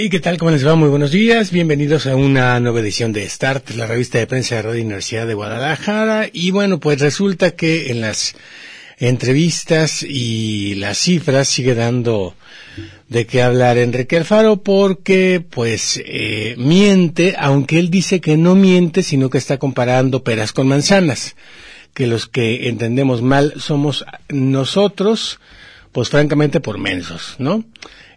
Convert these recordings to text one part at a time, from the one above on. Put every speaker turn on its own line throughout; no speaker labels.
¿Y qué tal? ¿Cómo les va? Muy buenos días. Bienvenidos a una nueva edición de Start, la revista de prensa de Radio Universidad de Guadalajara. Y bueno, pues resulta que en las entrevistas y las cifras sigue dando de qué hablar Enrique Alfaro porque pues eh, miente, aunque él dice que no miente, sino que está comparando peras con manzanas, que los que entendemos mal somos nosotros, pues francamente por mensos, ¿no?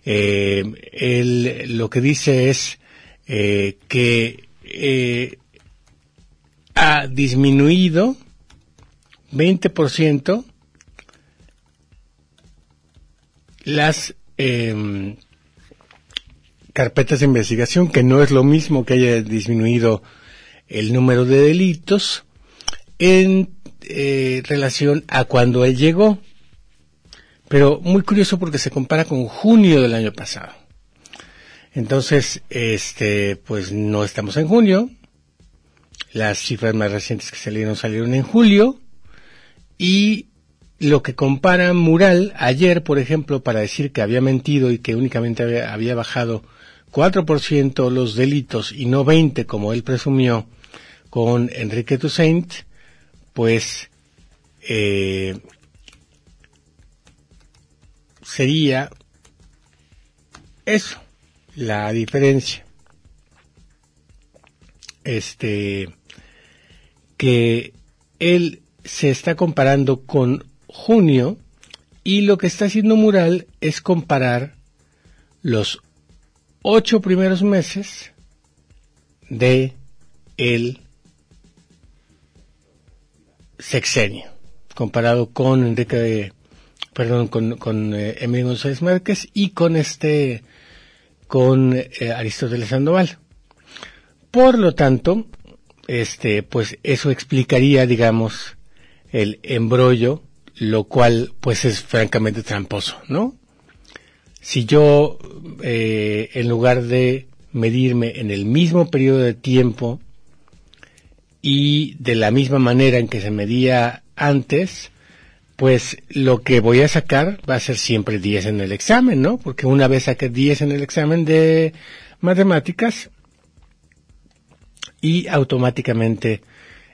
Eh, lo que dice es eh, que eh, ha disminuido 20% las eh, carpetas de investigación, que no es lo mismo que haya disminuido el número de delitos en eh, relación a cuando él llegó. Pero muy curioso porque se compara con junio del año pasado. Entonces, este, pues no estamos en junio. Las cifras más recientes que salieron salieron en julio. Y lo que compara Mural ayer, por ejemplo, para decir que había mentido y que únicamente había, había bajado 4% los delitos y no 20 como él presumió con Enrique Toussaint, pues eh, sería eso, la diferencia. Este, que él se está comparando con junio y lo que está haciendo Mural es comparar los ocho primeros meses de el sexenio comparado con Enrique perdón con, con eh, Emilio González Márquez y con este con eh, Aristóteles Sandoval por lo tanto este pues eso explicaría digamos el embrollo lo cual pues es francamente tramposo, ¿no? Si yo, eh, en lugar de medirme en el mismo periodo de tiempo y de la misma manera en que se medía antes, pues lo que voy a sacar va a ser siempre 10 en el examen, ¿no? Porque una vez saqué 10 en el examen de matemáticas y automáticamente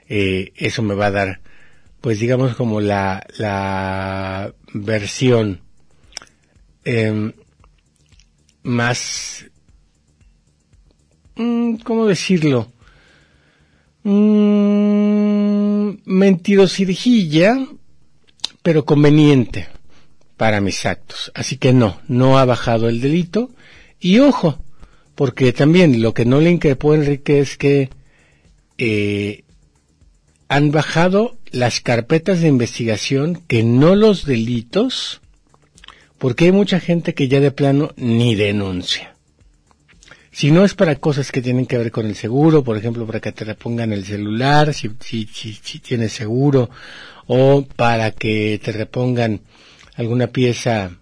eh, eso me va a dar pues digamos como la, la versión eh, más, mm, ¿cómo decirlo? Mm, pero conveniente para mis actos. Así que no, no ha bajado el delito. Y ojo, porque también lo que no le increpó Enrique es que eh, han bajado las carpetas de investigación que no los delitos, porque hay mucha gente que ya de plano ni denuncia. Si no es para cosas que tienen que ver con el seguro, por ejemplo, para que te repongan el celular, si, si, si, si tienes seguro, o para que te repongan alguna pieza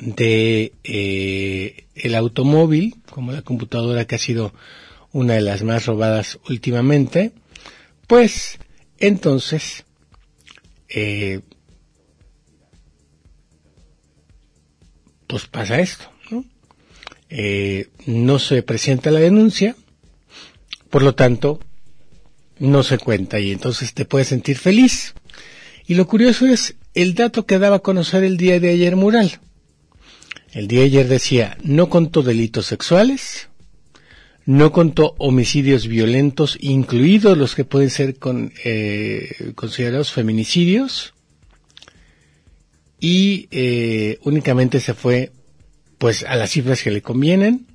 de eh, el automóvil, como la computadora que ha sido una de las más robadas últimamente, pues entonces, eh, pues pasa esto, ¿no? Eh, no se presenta la denuncia, por lo tanto, no se cuenta y entonces te puedes sentir feliz. Y lo curioso es el dato que daba a conocer el día de ayer Mural. El día de ayer decía, no contó delitos sexuales, no contó homicidios violentos, incluidos los que pueden ser eh, considerados feminicidios, y eh, únicamente se fue pues a las cifras que le convienen,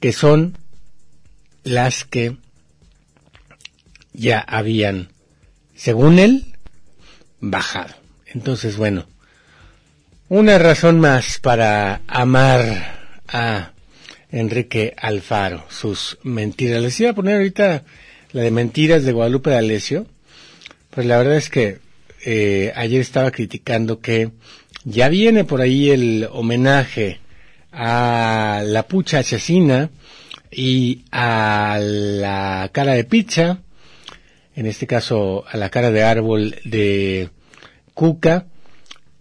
que son las que ya habían, según él, bajado. Entonces, bueno, una razón más para amar a Enrique Alfaro, sus mentiras. Les iba a poner ahorita la de Mentiras de Guadalupe D'Alessio, pues la verdad es que eh, ayer estaba criticando que ya viene por ahí el homenaje a la pucha asesina y a la cara de pizza, en este caso a la cara de árbol de Cuca,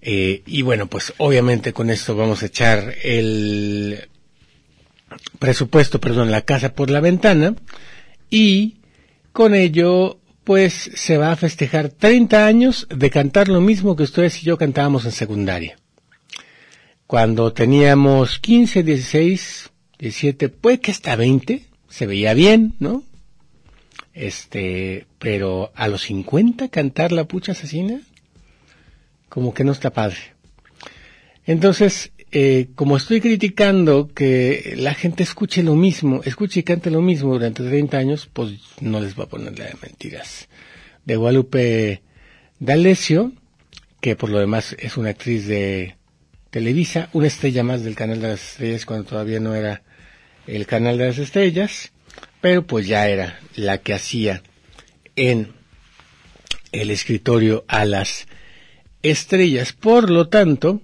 eh, y bueno, pues obviamente con esto vamos a echar el presupuesto, perdón, la casa por la ventana, y con ello pues se va a festejar 30 años de cantar lo mismo que ustedes y yo cantábamos en secundaria. Cuando teníamos 15, 16, 17, puede que hasta 20, se veía bien, ¿no? Este, pero a los 50 cantar la pucha asesina, como que no está padre. Entonces, eh, como estoy criticando que la gente escuche lo mismo, escuche y cante lo mismo durante 30 años, pues no les voy a poner de mentiras. De Guadalupe D'Alessio, que por lo demás es una actriz de Televisa, una estrella más del Canal de las Estrellas cuando todavía no era el Canal de las Estrellas, pero pues ya era la que hacía en el escritorio a las estrellas. Por lo tanto,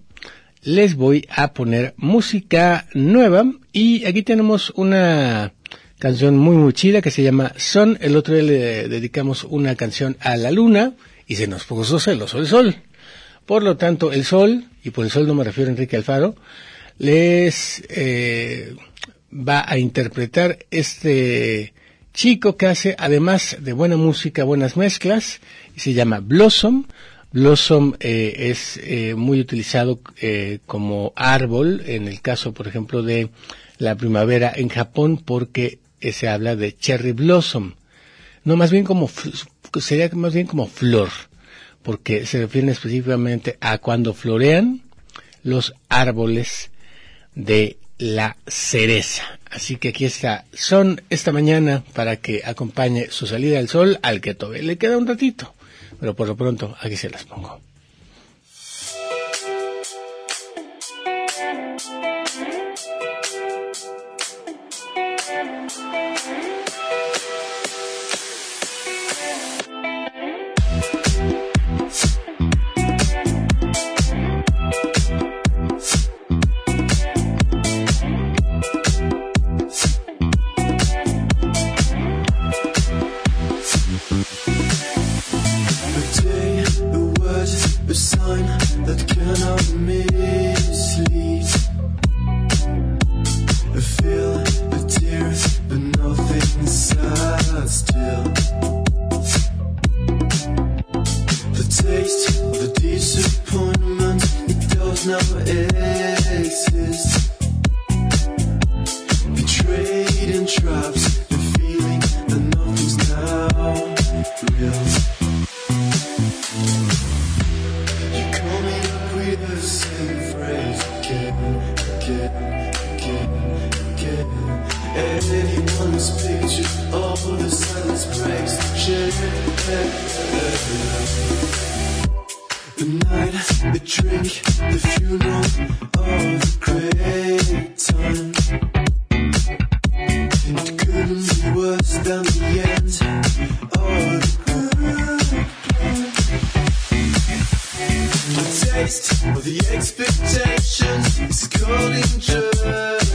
les voy a poner música nueva y aquí tenemos una canción muy muy chida que se llama Son. El otro día le dedicamos una canción a la luna y se nos puso celoso el sol. Por lo tanto, el sol, y por el sol no me refiero a Enrique Alfaro, les eh, va a interpretar este chico que hace, además de buena música, buenas mezclas, y se llama Blossom. Blossom eh, es eh, muy utilizado eh, como árbol en el caso, por ejemplo, de la primavera en Japón porque se habla de cherry blossom. No, más bien como, sería más bien como flor, porque se refieren específicamente a cuando florean los árboles de la cereza. Así que aquí está, son esta mañana para que acompañe su salida al sol, al que todavía le queda un ratito pero por lo pronto aquí se las pongo. taste or the expectations is cold in just.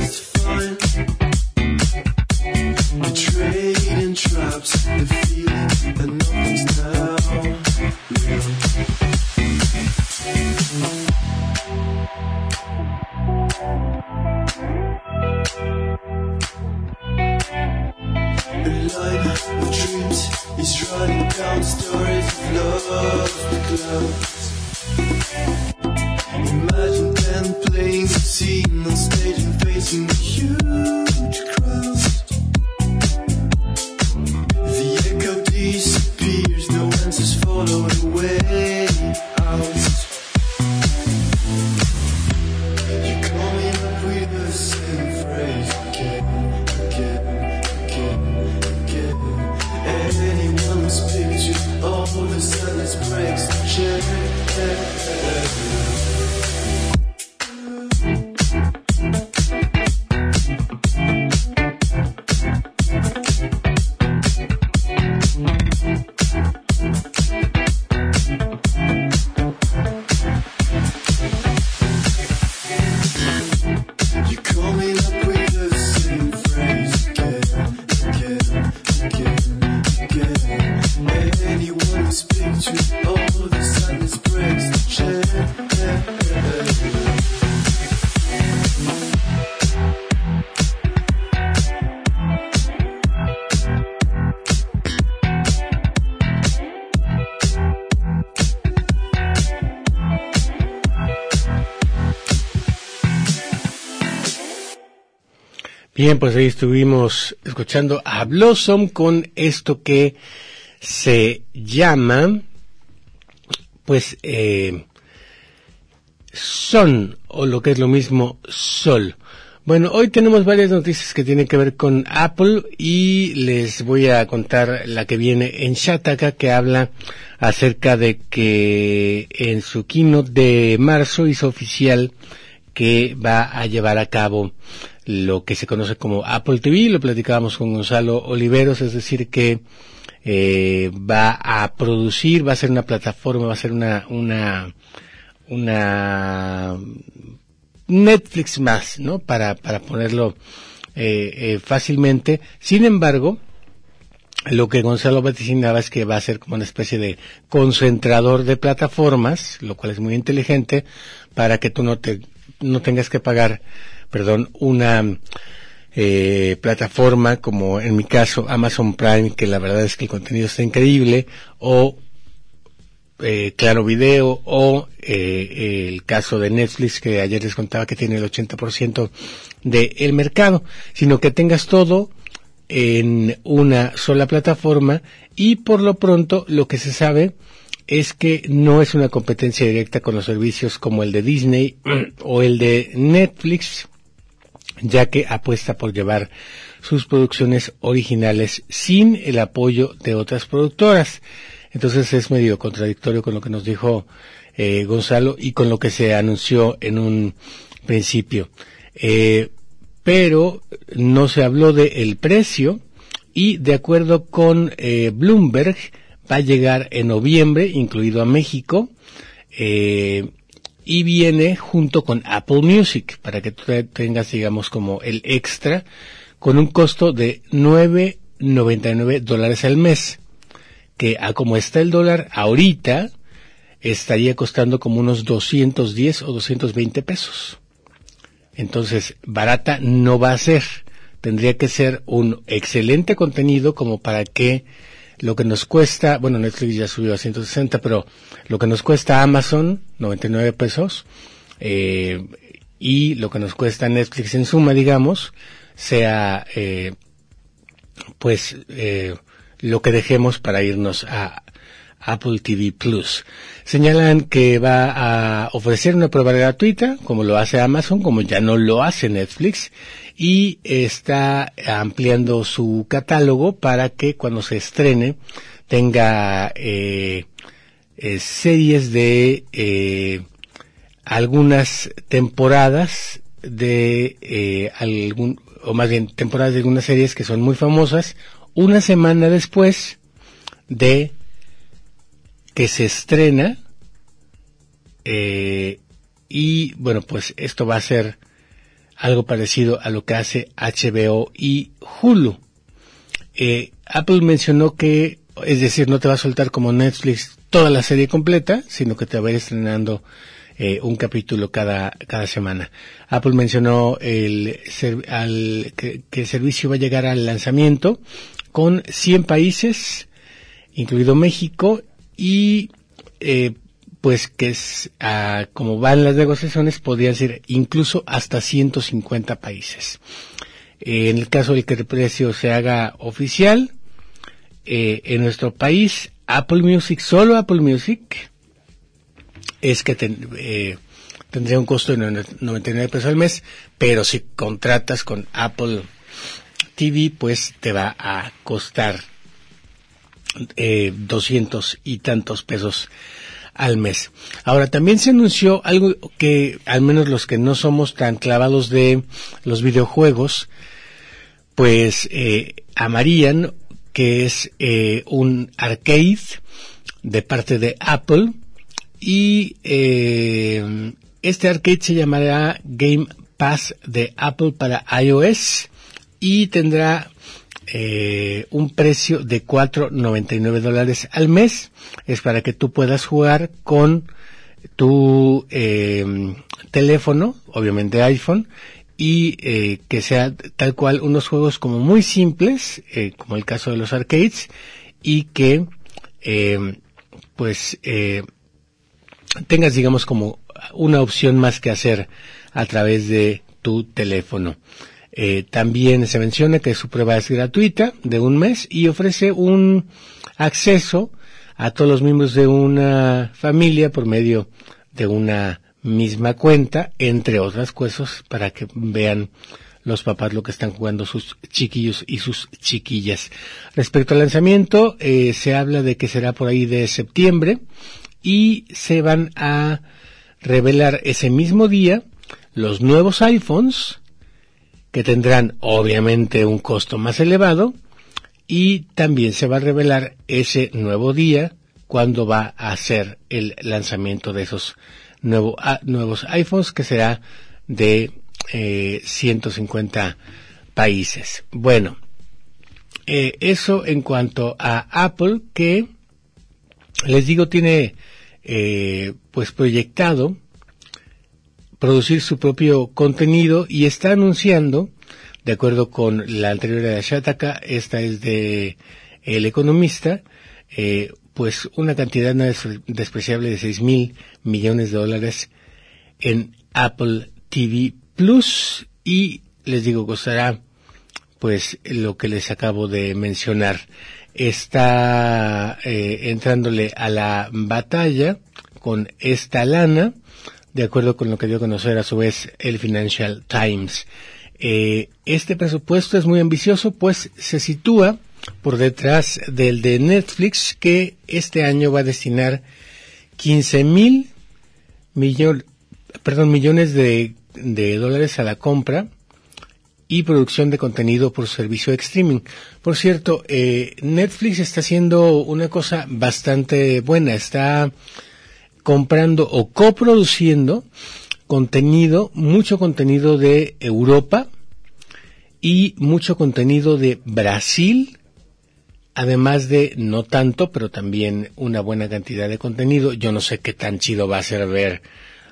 Bien, pues ahí estuvimos escuchando a Blossom con esto que se llama, pues, eh, Son, o lo que es lo mismo, Sol. Bueno, hoy tenemos varias noticias que tienen que ver con Apple y les voy a contar la que viene en Shataka que habla acerca de que en su keynote de marzo hizo oficial que va a llevar a cabo lo que se conoce como Apple TV, lo platicábamos con Gonzalo Oliveros, es decir que eh, va a producir, va a ser una plataforma, va a ser una, una, una Netflix más, ¿no? Para, para ponerlo eh, eh, fácilmente. Sin embargo, lo que Gonzalo vaticinaba es que va a ser como una especie de concentrador de plataformas, lo cual es muy inteligente, para que tú no te, no tengas que pagar perdón, una eh, plataforma como en mi caso Amazon Prime, que la verdad es que el contenido está increíble, o eh, Claro Video, o eh, el caso de Netflix, que ayer les contaba que tiene el 80% del mercado, sino que tengas todo en una sola plataforma y por lo pronto lo que se sabe es que no es una competencia directa con los servicios como el de Disney o el de Netflix, ya que apuesta por llevar sus producciones originales sin el apoyo de otras productoras. Entonces es medio contradictorio con lo que nos dijo eh, Gonzalo y con lo que se anunció en un principio. Eh, pero no se habló de el precio y de acuerdo con eh, Bloomberg va a llegar en noviembre, incluido a México. Eh, y viene junto con Apple Music para que tú tengas, digamos, como el extra con un costo de 9.99 dólares al mes, que a como está el dólar ahorita, estaría costando como unos 210 o 220 pesos. Entonces, barata no va a ser. Tendría que ser un excelente contenido como para que lo que nos cuesta, bueno, Netflix ya subió a 160, pero lo que nos cuesta Amazon, 99 pesos, eh, y lo que nos cuesta Netflix en suma, digamos, sea, eh, pues, eh, lo que dejemos para irnos a Apple TV Plus. Señalan que va a ofrecer una prueba gratuita, como lo hace Amazon, como ya no lo hace Netflix, y está ampliando su catálogo para que cuando se estrene tenga eh, eh, series de eh, algunas temporadas de algún o más bien temporadas de algunas series que son muy famosas una semana después de que se estrena y bueno pues esto va a ser algo parecido a lo que hace HBO y Hulu. Eh, Apple mencionó que, es decir, no te va a soltar como Netflix toda la serie completa, sino que te va a ir estrenando eh, un capítulo cada, cada semana. Apple mencionó el, al, que, el servicio va a llegar al lanzamiento con 100 países, incluido México, y eh, pues que es, ah, como van las negociaciones, podrían ser incluso hasta 150 países. Eh, en el caso de que el precio se haga oficial, eh, en nuestro país, Apple Music, solo Apple Music, es que eh, tendría un costo de 99 pesos al mes, pero si contratas con Apple TV, pues te va a costar eh, 200 y tantos pesos al mes. Ahora, también se anunció algo que al menos los que no somos tan clavados de los videojuegos, pues eh, amarían que es eh, un arcade de parte de Apple y eh, este arcade se llamará Game Pass de Apple para iOS y tendrá eh, un precio de 4.99 dólares al mes. Es para que tú puedas jugar con tu eh, teléfono, obviamente iPhone, y eh, que sea tal cual unos juegos como muy simples, eh, como el caso de los arcades, y que eh, pues eh, tengas digamos como una opción más que hacer a través de tu teléfono. Eh, también se menciona que su prueba es gratuita de un mes y ofrece un acceso a todos los miembros de una familia por medio de una misma cuenta, entre otras cosas, para que vean los papás lo que están jugando sus chiquillos y sus chiquillas. Respecto al lanzamiento, eh, se habla de que será por ahí de septiembre y se van a revelar ese mismo día los nuevos iPhones que tendrán obviamente un costo más elevado y también se va a revelar ese nuevo día cuando va a ser el lanzamiento de esos nuevo, ah, nuevos iPhones que será de eh, 150 países. Bueno, eh, eso en cuanto a Apple que les digo tiene eh, pues proyectado producir su propio contenido y está anunciando, de acuerdo con la anterior de Shataka, esta es de El Economista, eh, pues una cantidad no despreciable de 6 mil millones de dólares en Apple TV Plus y les digo costará pues lo que les acabo de mencionar. Está eh, entrándole a la batalla con esta lana de acuerdo con lo que dio a conocer a su vez el Financial Times. Eh, este presupuesto es muy ambicioso, pues se sitúa por detrás del de Netflix, que este año va a destinar 15 mil millones de, de dólares a la compra y producción de contenido por servicio de streaming. Por cierto, eh, Netflix está haciendo una cosa bastante buena, está comprando o coproduciendo contenido, mucho contenido de Europa y mucho contenido de Brasil, además de no tanto, pero también una buena cantidad de contenido. Yo no sé qué tan chido va a ser ver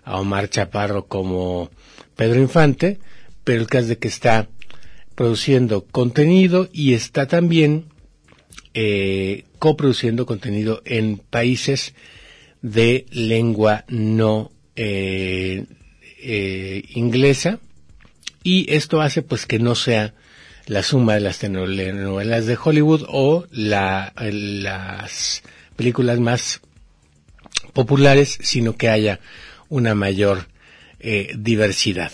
a Omar Chaparro como Pedro Infante, pero el caso de que está produciendo contenido y está también eh, coproduciendo contenido en países de lengua no eh, eh, inglesa y esto hace pues que no sea la suma de las telenovelas de Hollywood o la, las películas más populares, sino que haya una mayor eh, diversidad.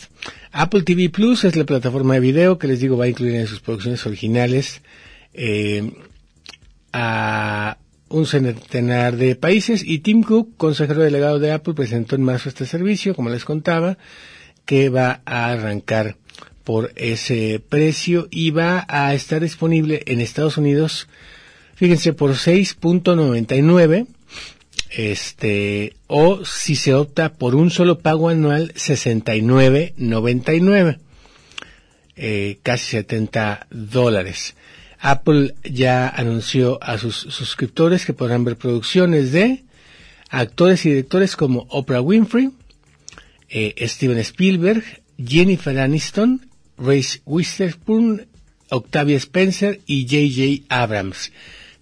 Apple TV Plus es la plataforma de video que les digo va a incluir en sus producciones originales eh, a un centenar de países y Tim Cook, consejero delegado de Apple, presentó en marzo este servicio, como les contaba, que va a arrancar por ese precio y va a estar disponible en Estados Unidos, fíjense, por 6.99, este, o si se opta por un solo pago anual, 69.99, eh, casi 70 dólares. Apple ya anunció a sus suscriptores que podrán ver producciones de actores y directores como Oprah Winfrey, eh, Steven Spielberg, Jennifer Aniston, Reese Witherspoon, Octavia Spencer y J.J. Abrams.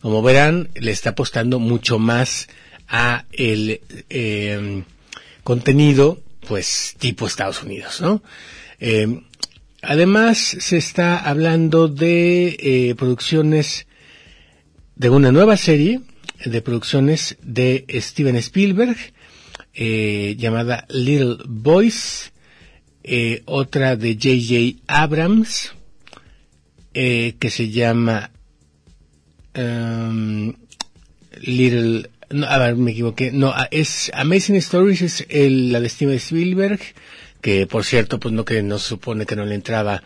Como verán, le está apostando mucho más a el eh, contenido, pues, tipo Estados Unidos, ¿no? Eh, Además, se está hablando de eh, producciones de una nueva serie de producciones de Steven Spielberg eh, llamada Little Boys, eh, otra de J.J. Abrams que se llama um, Little no, a ver, me equivoqué. No, es Amazing Stories, es la de Steven Spielberg que por cierto, pues no que no se supone que no le entraba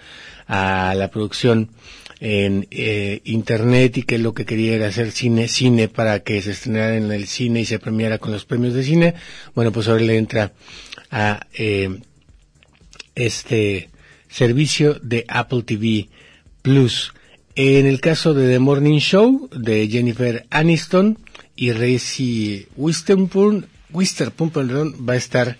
a la producción en eh, internet y que lo que quería era hacer cine, cine para que se estrenara en el cine y se premiara con los premios de cine. Bueno, pues ahora le entra a eh, este servicio de Apple TV Plus. En el caso de The Morning Show de Jennifer Aniston y Reese Witherspoon, Witherspoon va a estar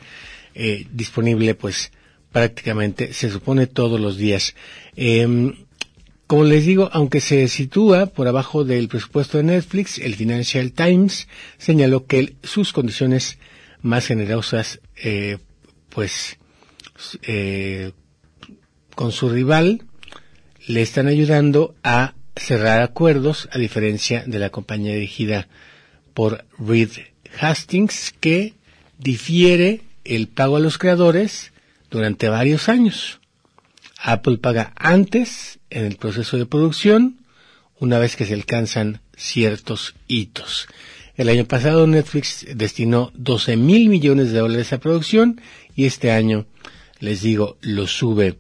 eh, disponible pues prácticamente se supone todos los días. Eh, como les digo, aunque se sitúa por abajo del presupuesto de Netflix, el Financial Times señaló que sus condiciones más generosas, eh, pues, eh, con su rival, le están ayudando a cerrar acuerdos, a diferencia de la compañía dirigida por Reed Hastings, que difiere el pago a los creadores durante varios años. Apple paga antes en el proceso de producción, una vez que se alcanzan ciertos hitos. El año pasado Netflix destinó 12 mil millones de dólares a producción y este año, les digo, lo sube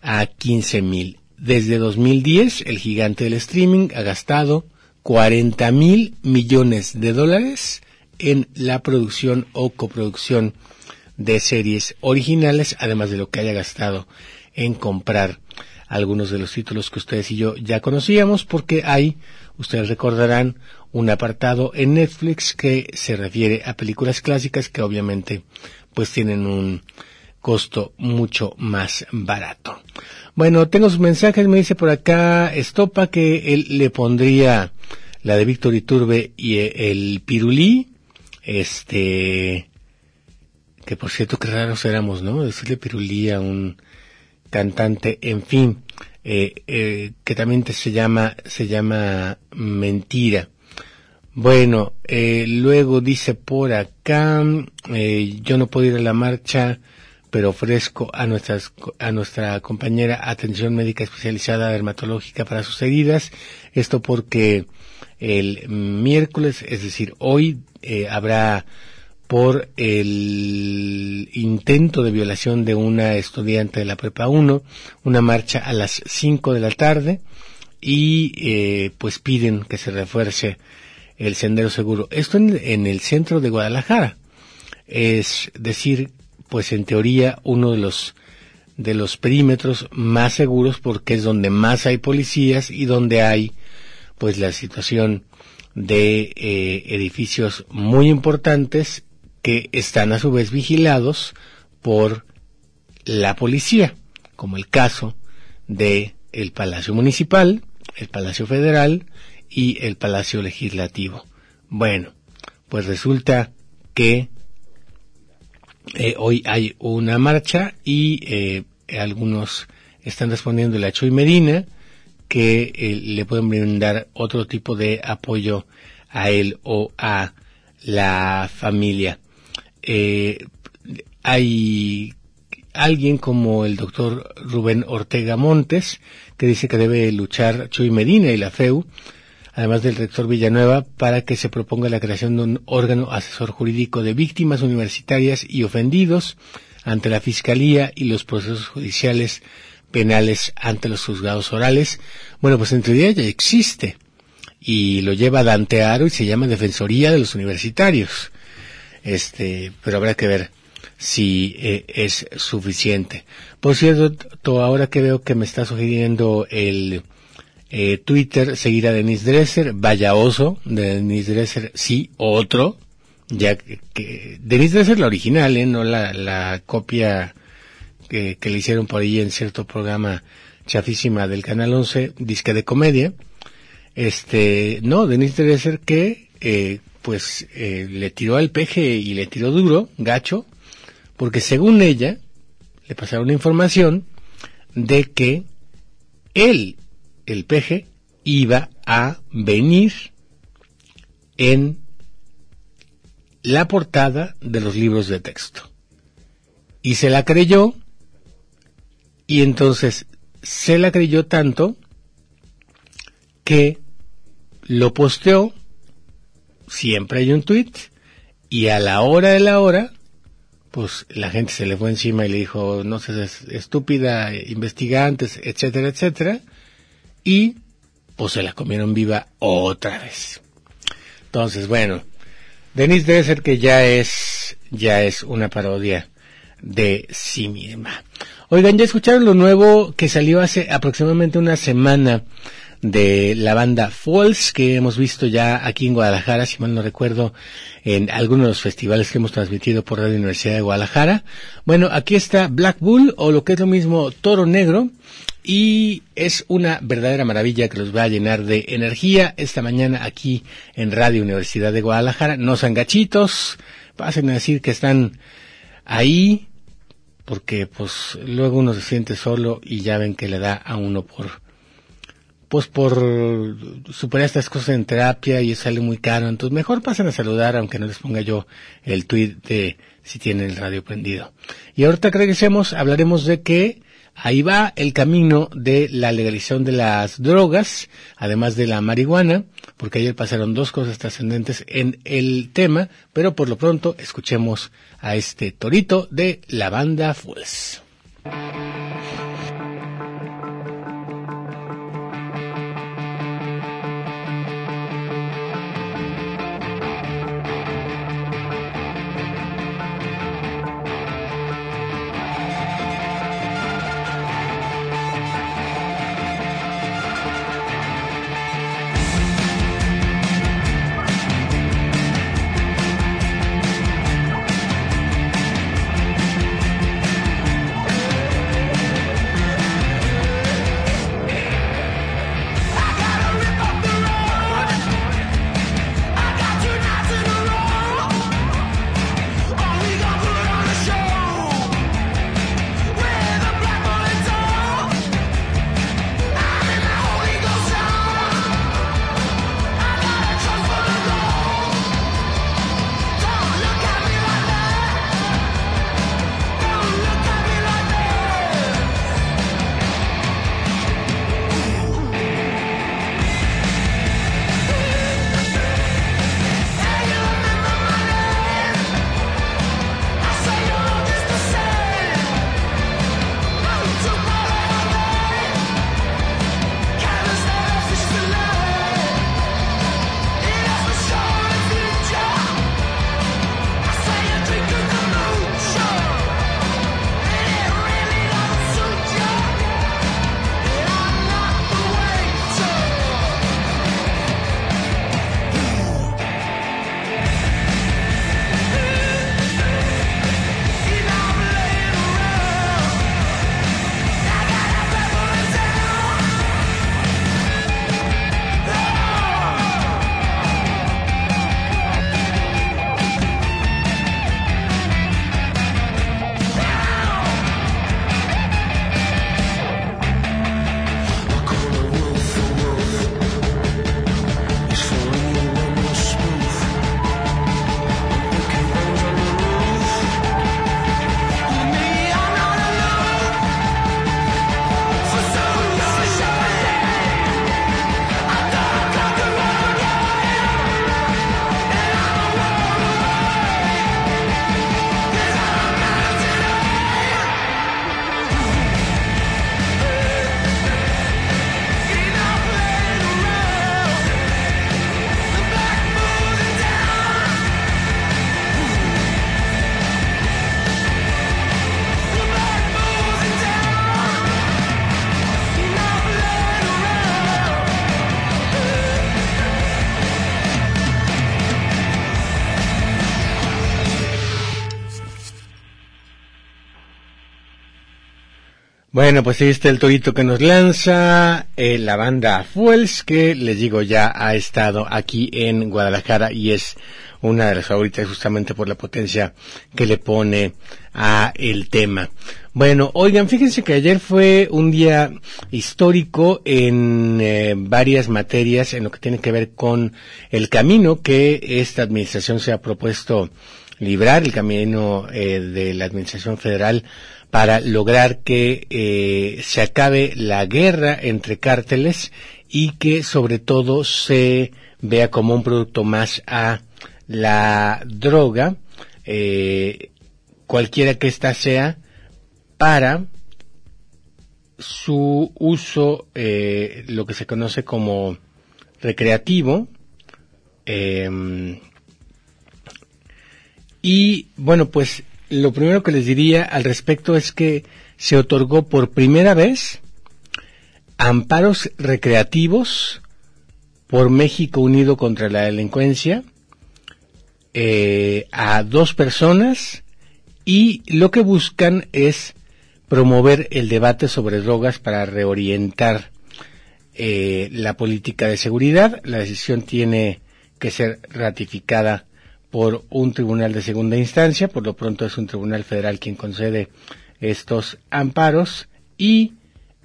a 15 mil. Desde 2010, el gigante del streaming ha gastado 40 mil millones de dólares en la producción o coproducción de series originales, además de lo que haya gastado en comprar algunos de los títulos que ustedes y yo ya conocíamos, porque hay, ustedes recordarán, un apartado en Netflix que se refiere a películas clásicas que obviamente pues tienen un costo mucho más barato. Bueno, tengo sus mensajes, me dice por acá Estopa que él le pondría la de Víctor Iturbe y el Pirulí, este, que por cierto qué raros éramos, ¿no? Decirle Pirulí a un cantante, en fin, eh, eh, que también se llama, se llama Mentira. Bueno, eh, luego dice por acá, eh, yo no puedo ir a la marcha, pero ofrezco a, nuestras, a nuestra compañera atención médica especializada dermatológica para sus heridas. Esto porque el miércoles, es decir, hoy eh, habrá por el intento de violación de una estudiante de la Prepa 1, una marcha a las 5 de la tarde y eh, pues piden que se refuerce el sendero seguro. Esto en, el centro de Guadalajara. Es decir, pues en teoría uno de los de los perímetros más seguros porque es donde más hay policías y donde hay pues la situación de eh, edificios muy importantes que están a su vez vigilados por la policía, como el caso de el Palacio Municipal, el Palacio Federal y el Palacio Legislativo. Bueno, pues resulta que eh, hoy hay una marcha y eh, algunos están respondiendo a Chuy Medina que eh, le pueden brindar otro tipo de apoyo a él o a la familia. Eh, hay alguien como el doctor Rubén Ortega Montes, que dice que debe luchar Chuy Medina y la FEU, además del rector Villanueva, para que se proponga la creación de un órgano asesor jurídico de víctimas universitarias y ofendidos ante la Fiscalía y los procesos judiciales penales ante los juzgados orales. Bueno, pues en teoría ya existe y lo lleva Dante Aro y se llama Defensoría de los Universitarios. Este, pero habrá que ver si eh, es suficiente. Por cierto, ahora que veo que me está sugiriendo el eh, Twitter, seguir a Denise Dresser, vaya oso, de Denise Dresser, sí, otro, ya que, que Denise Dresser la original, ¿eh? no la, la copia que, que, le hicieron por ahí en cierto programa chafísima del Canal 11, disque de comedia. Este, no, Denise Dresser que, eh, pues, eh, le tiró al peje y le tiró duro, gacho, porque según ella, le pasaron información de que él, el peje, iba a venir en la portada de los libros de texto. Y se la creyó, y entonces se la creyó tanto que lo posteó, siempre hay un tweet, y a la hora de la hora, pues la gente se le fue encima y le dijo, no seas estúpida, investiga antes, etcétera, etcétera, y pues se la comieron viva otra vez. Entonces, bueno, Denise debe ser que ya es, ya es una parodia de sí misma. Oigan, ya escucharon lo nuevo que salió hace aproximadamente una semana de la banda Falls que hemos visto ya aquí en Guadalajara, si mal no recuerdo, en algunos de los festivales que hemos transmitido por Radio Universidad de Guadalajara. Bueno, aquí está Black Bull o lo que es lo mismo Toro Negro y es una verdadera maravilla que los va a llenar de energía esta mañana aquí en Radio Universidad de Guadalajara. No sean gachitos, pasen a decir que están ahí porque pues luego uno se siente solo y ya ven que le da a uno por pues por superar estas cosas en terapia y sale muy caro. Entonces mejor pasen a saludar, aunque no les ponga yo el tweet de si tienen el radio prendido. Y ahorita que regresemos, hablaremos de que ahí va el camino de la legalización de las drogas, además de la marihuana, porque ayer pasaron dos cosas trascendentes en el tema, pero por lo pronto escuchemos a este torito de la banda Fools. Bueno, pues ahí está el torito que nos lanza eh, la banda Fuels, que les digo ya ha estado aquí en Guadalajara y es una de las favoritas justamente por la potencia que le pone a el tema. Bueno, oigan, fíjense que ayer fue un día histórico en eh, varias materias en lo que tiene que ver con el camino que esta administración se ha propuesto librar, el camino eh, de la administración federal para lograr que eh, se acabe la guerra entre cárteles y que sobre todo se vea como un producto más a la droga, eh, cualquiera que ésta sea, para su uso, eh, lo que se conoce como recreativo, em, y bueno, pues lo primero que les diría al respecto es que se otorgó por primera vez amparos recreativos por México Unido contra la Delincuencia eh, a dos personas y lo que buscan es promover el debate sobre drogas para reorientar eh, la política de seguridad. La decisión tiene que ser ratificada por un tribunal de segunda instancia, por lo pronto es un tribunal federal quien concede estos amparos. Y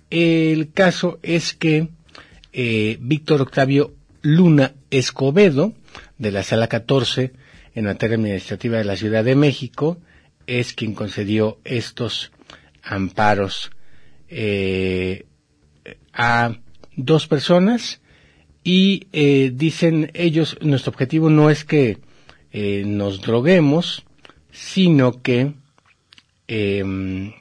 el caso es que eh, Víctor Octavio Luna Escobedo, de la Sala 14, en materia administrativa de la Ciudad de México, es quien concedió estos amparos eh, a dos personas. Y eh, dicen ellos, nuestro objetivo no es que eh, nos droguemos, sino que, em,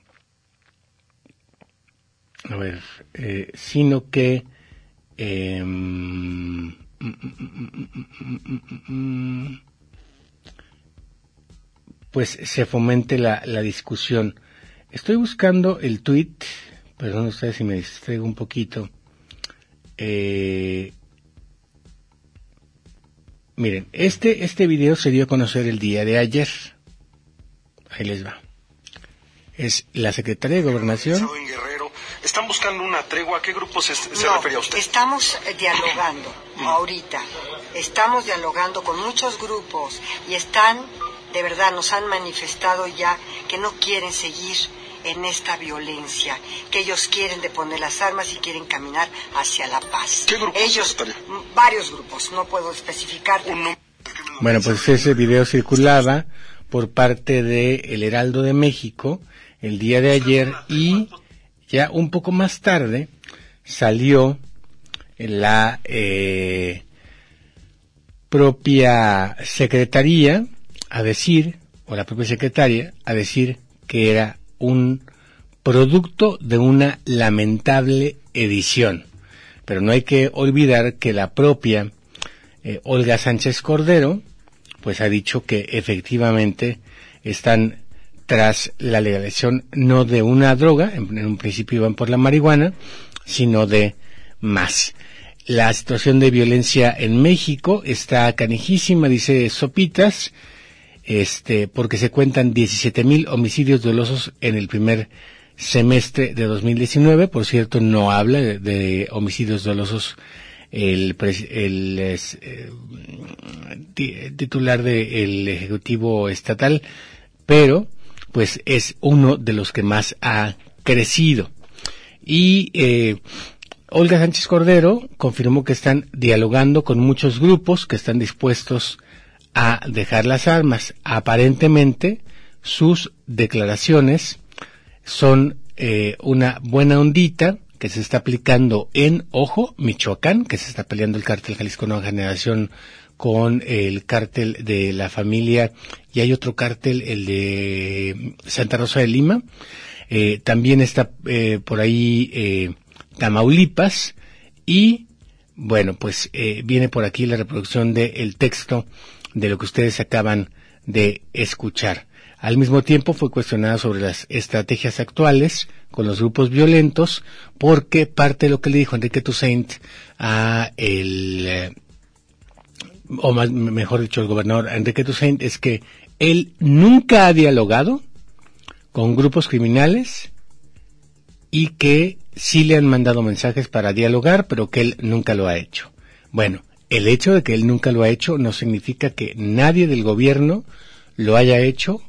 a ver, eh, sino que, em, pues se fomente la, la discusión. Estoy buscando el tweet, perdón ustedes si me distraigo un poquito. Eh, miren, este, este video se dio a conocer el día de ayer. Ahí les va. Es la Secretaría de Gobernación.
En Guerrero, ¿Están buscando una tregua? ¿A qué grupo se, se
No,
refería usted?
estamos eh, dialogando ahorita. Estamos dialogando con muchos grupos y están, de verdad, nos han manifestado ya que no quieren seguir en esta violencia, que ellos quieren deponer las armas y quieren caminar hacia la paz.
¿Qué grupos,
Ellos, varios grupos, no puedo especificar.
Un nombre.
Bueno, pues ese video circulaba por parte de El Heraldo de México el día de ayer y ya un poco más tarde salió la eh, propia secretaría a decir, o la propia secretaria, a decir que era un producto de una lamentable edición. Pero no hay que olvidar que la propia eh, Olga Sánchez Cordero, pues ha dicho que efectivamente están tras la legalización no de una droga, en, en un principio iban por la marihuana, sino de más. La situación de violencia en México está canijísima, dice Sopitas, este, porque se cuentan 17.000 homicidios dolosos en el primer semestre de 2019. Por cierto, no habla de, homicidios dolosos el, eh, ti- titular del Ejecutivo Estatal, pero pues es uno de los que más ha crecido. Y eh, Olga Sánchez Cordero confirmó que están dialogando con muchos grupos que están dispuestos a dejar las armas. Aparentemente, sus declaraciones son eh, una buena ondita que se está aplicando en, ojo, Michoacán, que se está peleando el cártel Jalisco Nueva Generación con el cártel de la familia y hay otro cártel, el de Santa Rosa de Lima. Eh, también está eh, por ahí eh, Tamaulipas y bueno, pues eh, viene por aquí la reproducción del texto de lo que ustedes acaban de escuchar. Al mismo tiempo fue cuestionada sobre las estrategias actuales con los grupos violentos porque parte de lo que le dijo Enrique Toussaint a el eh, o más, mejor dicho el gobernador Enrique Toussaint es que él nunca ha dialogado con grupos criminales y que sí le han mandado mensajes para dialogar, pero que él nunca lo ha hecho. Bueno, el hecho de que él nunca lo ha hecho no significa que nadie del gobierno lo haya hecho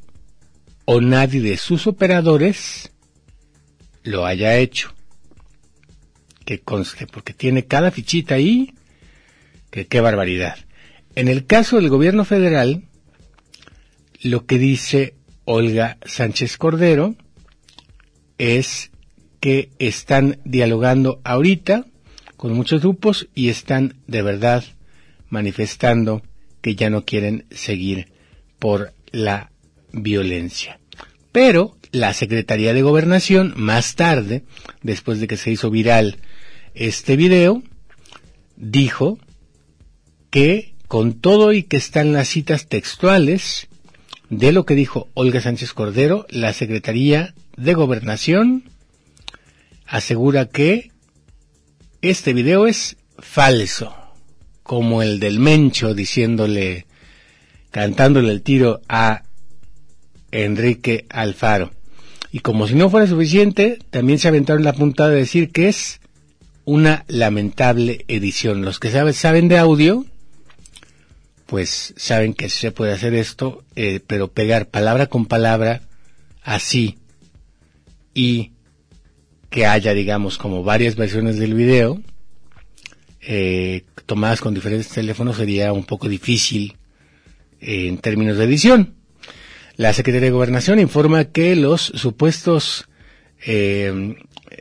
o nadie de sus operadores lo haya hecho. Que conste, porque tiene cada fichita ahí, que qué barbaridad. En el caso del gobierno federal, lo que dice Olga Sánchez Cordero es que están dialogando ahorita con muchos grupos y están de verdad manifestando que ya no quieren seguir por la violencia. Pero la Secretaría de Gobernación, más tarde, después de que se hizo viral este video, dijo que con todo y que están las citas textuales de lo que dijo Olga Sánchez Cordero, la Secretaría de Gobernación asegura que este video es falso, como el del Mencho diciéndole, cantándole el tiro a Enrique Alfaro. Y como si no fuera suficiente, también se aventaron la puntada de decir que es una lamentable edición. Los que saben, de audio, pues saben que se puede hacer esto, eh, pero pegar palabra con palabra así y que haya, digamos, como varias versiones del video, eh, tomadas con diferentes teléfonos sería un poco difícil eh, en términos de edición. La Secretaría de Gobernación informa que los supuestos eh,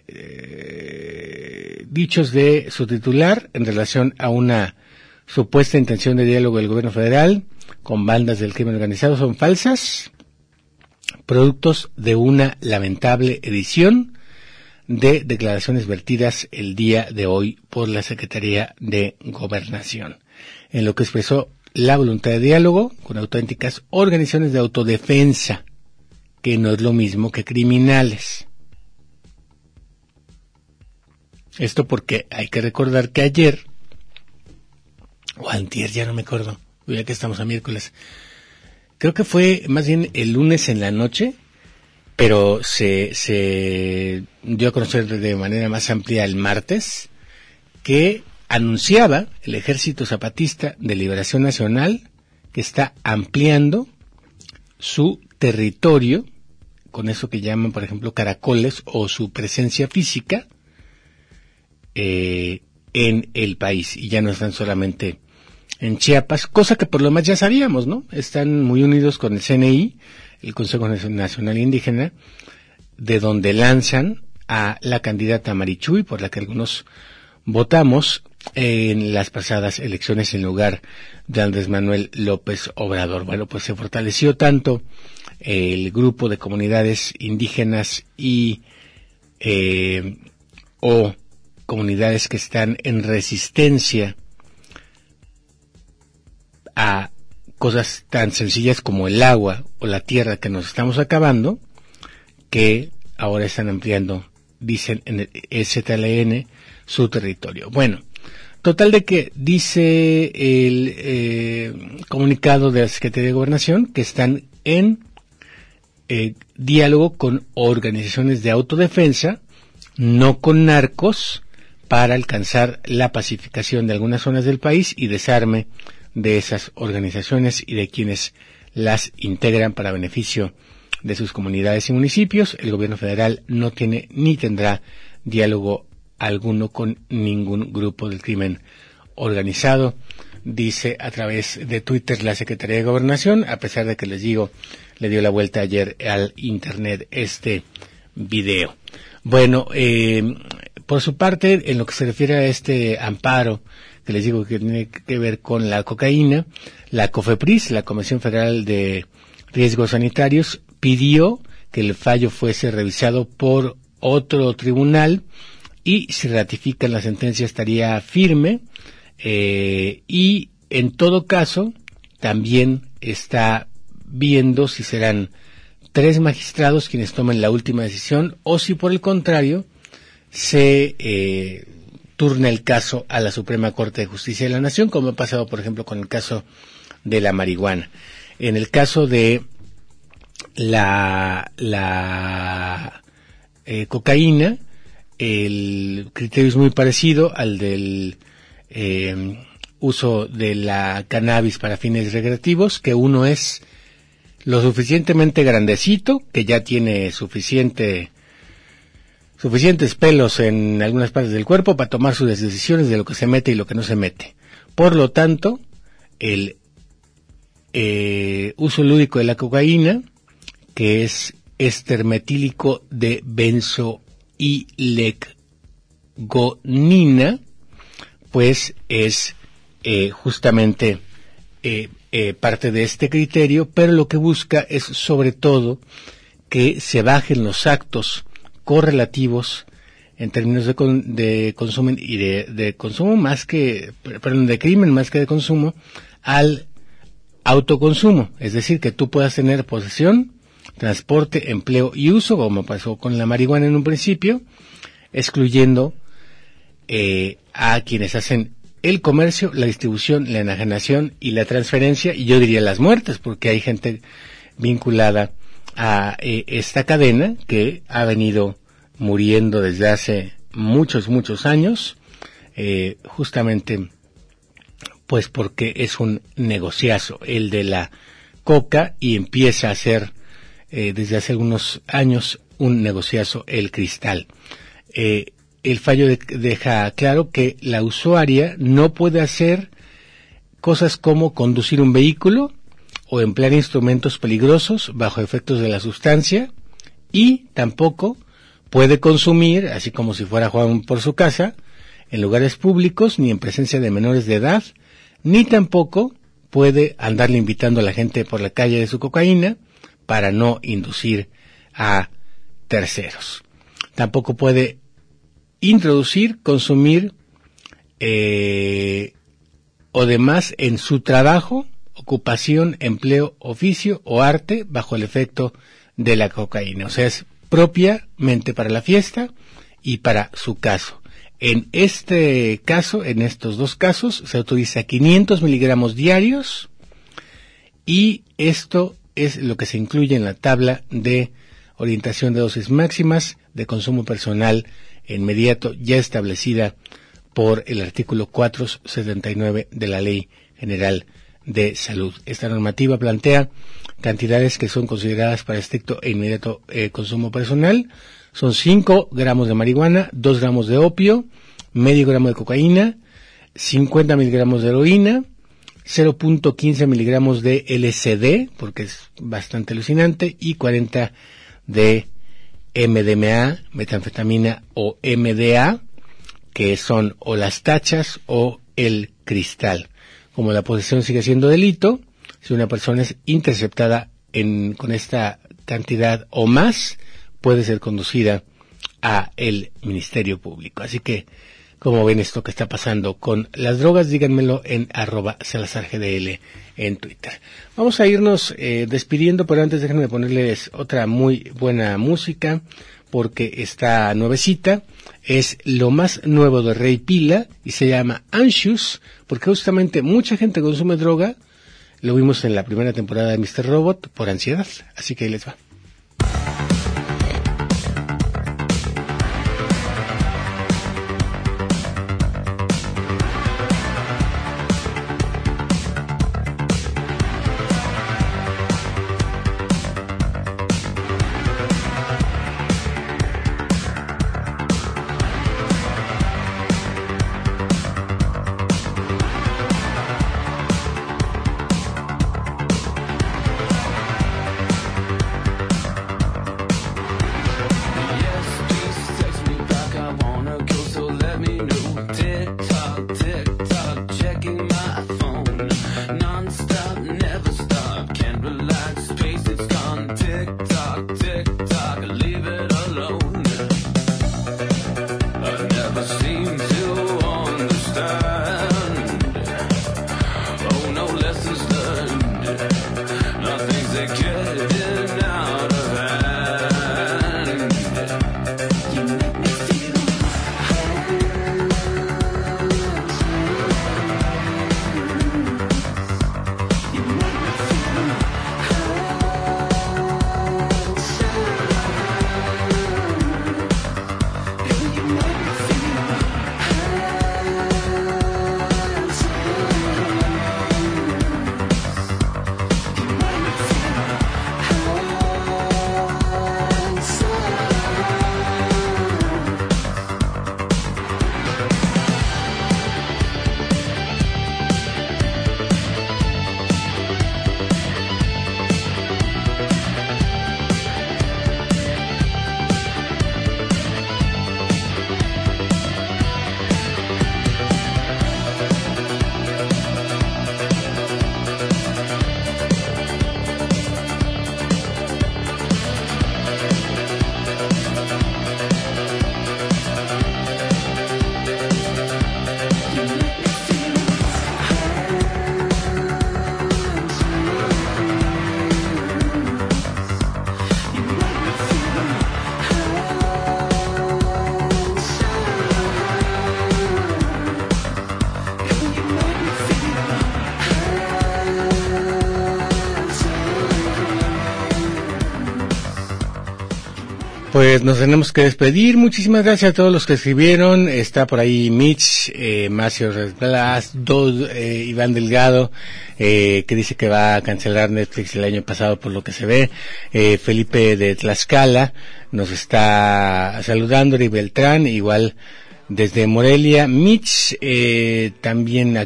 eh, dichos de su titular en relación a una supuesta intención de diálogo del gobierno federal con bandas del crimen organizado son falsas, productos de una lamentable edición de declaraciones vertidas el día de hoy por la Secretaría de Gobernación, en lo que expresó la voluntad de diálogo con auténticas organizaciones de autodefensa, que no es lo mismo que criminales. Esto porque hay que recordar que ayer, o antier, ya no me acuerdo, ya que estamos a miércoles, creo que fue más bien el lunes en la noche, pero se, se dio a conocer de manera más amplia el martes, que anunciaba el Ejército Zapatista de Liberación Nacional que está ampliando su territorio, con eso que llaman, por ejemplo, caracoles o su presencia física eh, en el país. Y ya no están solamente en Chiapas, cosa que por lo más ya sabíamos, ¿no? Están muy unidos con el CNI, el Consejo Nacional Indígena, de donde lanzan a la candidata Marichuy, por la que algunos votamos, en las pasadas elecciones en lugar de Andrés Manuel López Obrador. Bueno, pues se fortaleció tanto el grupo de comunidades indígenas y eh, o comunidades que están en resistencia a cosas tan sencillas como el agua o la tierra que nos estamos acabando, que ahora están ampliando, dicen en el STLN, su territorio. Bueno, Total de que dice el eh, comunicado de la Secretaría de Gobernación que están en eh, diálogo con organizaciones de autodefensa, no con narcos, para alcanzar la pacificación de algunas zonas del país y desarme de esas organizaciones y de quienes las integran para beneficio de sus comunidades y municipios. El gobierno federal no tiene ni tendrá diálogo alguno con ningún grupo del crimen organizado, dice a través de Twitter la Secretaría de Gobernación, a pesar de que les digo, le dio la vuelta ayer al Internet este video. Bueno, eh, por su parte, en lo que se refiere a este amparo, que les digo que tiene que ver con la cocaína, la COFEPRIS, la Comisión Federal de Riesgos Sanitarios, pidió que el fallo fuese revisado por otro tribunal y si ratifican la sentencia estaría firme eh, y en todo caso también está viendo si serán tres magistrados quienes tomen la última decisión o si por el contrario se eh, turna el caso a la Suprema Corte de Justicia de la Nación, como ha pasado, por ejemplo, con el caso de la marihuana. En el caso de la, la eh, cocaína, el criterio es muy parecido al del eh, uso de la cannabis para fines recreativos, que uno es lo suficientemente grandecito, que ya tiene suficiente suficientes pelos en algunas partes del cuerpo para tomar sus decisiones de lo que se mete y lo que no se mete. Por lo tanto, el eh, uso lúdico de la cocaína, que es estermetílico de benzo y lecgonina, pues es eh, justamente eh, eh, parte de este criterio, pero lo que busca es sobre todo que se bajen los actos correlativos en términos de, de consumo y de, de, consumo más que, perdón, de crimen más que de consumo, al autoconsumo. Es decir, que tú puedas tener posesión transporte, empleo y uso, como pasó con la marihuana en un principio, excluyendo eh, a quienes hacen el comercio, la distribución, la enajenación y la transferencia, y yo diría las muertes, porque hay gente vinculada a eh, esta cadena que ha venido muriendo desde hace muchos, muchos años, eh, justamente pues porque es un negociazo el de la coca y empieza a ser eh, desde hace algunos años un negociazo el cristal. Eh, el fallo de- deja claro que la usuaria no puede hacer cosas como conducir un vehículo o emplear instrumentos peligrosos bajo efectos de la sustancia y tampoco puede consumir, así como si fuera Juan por su casa, en lugares públicos ni en presencia de menores de edad, ni tampoco puede andarle invitando a la gente por la calle de su cocaína para no inducir a terceros. Tampoco puede introducir, consumir eh, o demás en su trabajo, ocupación, empleo, oficio o arte bajo el efecto de la cocaína. O sea, es propiamente para la fiesta y para su caso. En este caso, en estos dos casos, se autoriza 500 miligramos diarios y esto es lo que se incluye en la tabla de orientación de dosis máximas de consumo personal inmediato ya establecida por el artículo 479 de la Ley General de Salud. Esta normativa plantea cantidades que son consideradas para estricto e inmediato eh, consumo personal. Son 5 gramos de marihuana, 2 gramos de opio, medio gramo de cocaína, 50 miligramos de heroína, 0.15 miligramos de LSD, porque es bastante alucinante, y 40 de MDMA, metanfetamina o MDA, que son o las tachas o el cristal. Como la posesión sigue siendo delito, si una persona es interceptada en, con esta cantidad o más, puede ser conducida a el Ministerio Público. Así que, como ven esto que está pasando con las drogas, díganmelo en arroba salazargdl en Twitter. Vamos a irnos eh, despidiendo, pero antes déjenme ponerles otra muy buena música, porque está nuevecita, es lo más nuevo de Rey Pila y se llama Anxious, porque justamente mucha gente consume droga, lo vimos en la primera temporada de Mr. Robot, por ansiedad, así que ahí les va. Yeah. Pues nos tenemos que despedir. Muchísimas gracias a todos los que escribieron. Está por ahí Mitch, eh, Macio Resblas, eh, Iván Delgado, eh, que dice que va a cancelar Netflix el año pasado por lo que se ve. Eh, Felipe de Tlaxcala nos está saludando. Y Beltrán, igual desde Morelia. Mitch, eh, también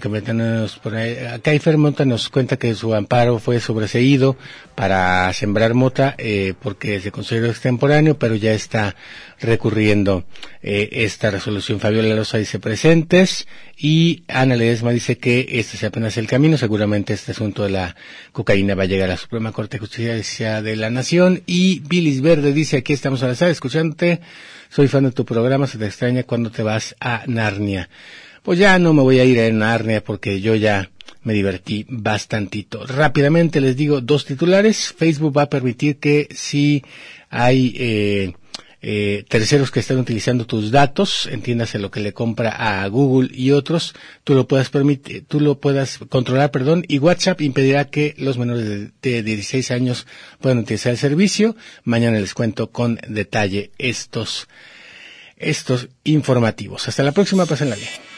por ahí, acá Mota nos cuenta que su amparo fue sobreseído para sembrar mota eh, porque se consideró extemporáneo, pero ya está recurriendo eh, esta resolución. Fabiola Loza dice presentes y Ana Ledesma dice que este es apenas el camino. Seguramente este asunto de la cocaína va a llegar a la Suprema Corte de Justicia de la Nación. Y Bilis Verde dice aquí estamos a la sala escuchándote soy fan de tu programa, se te extraña cuando te vas a Narnia. Pues ya no me voy a ir a Narnia porque yo ya me divertí bastantito. Rápidamente les digo dos titulares. Facebook va a permitir que si hay eh, eh, terceros que están utilizando tus datos, entiéndase lo que le compra a Google y otros, tú lo puedas permitir, tú lo puedas controlar, perdón, y WhatsApp impedirá que los menores de, de 16 años puedan utilizar el servicio. Mañana les cuento con detalle estos, estos informativos. Hasta la próxima, pasen la bien.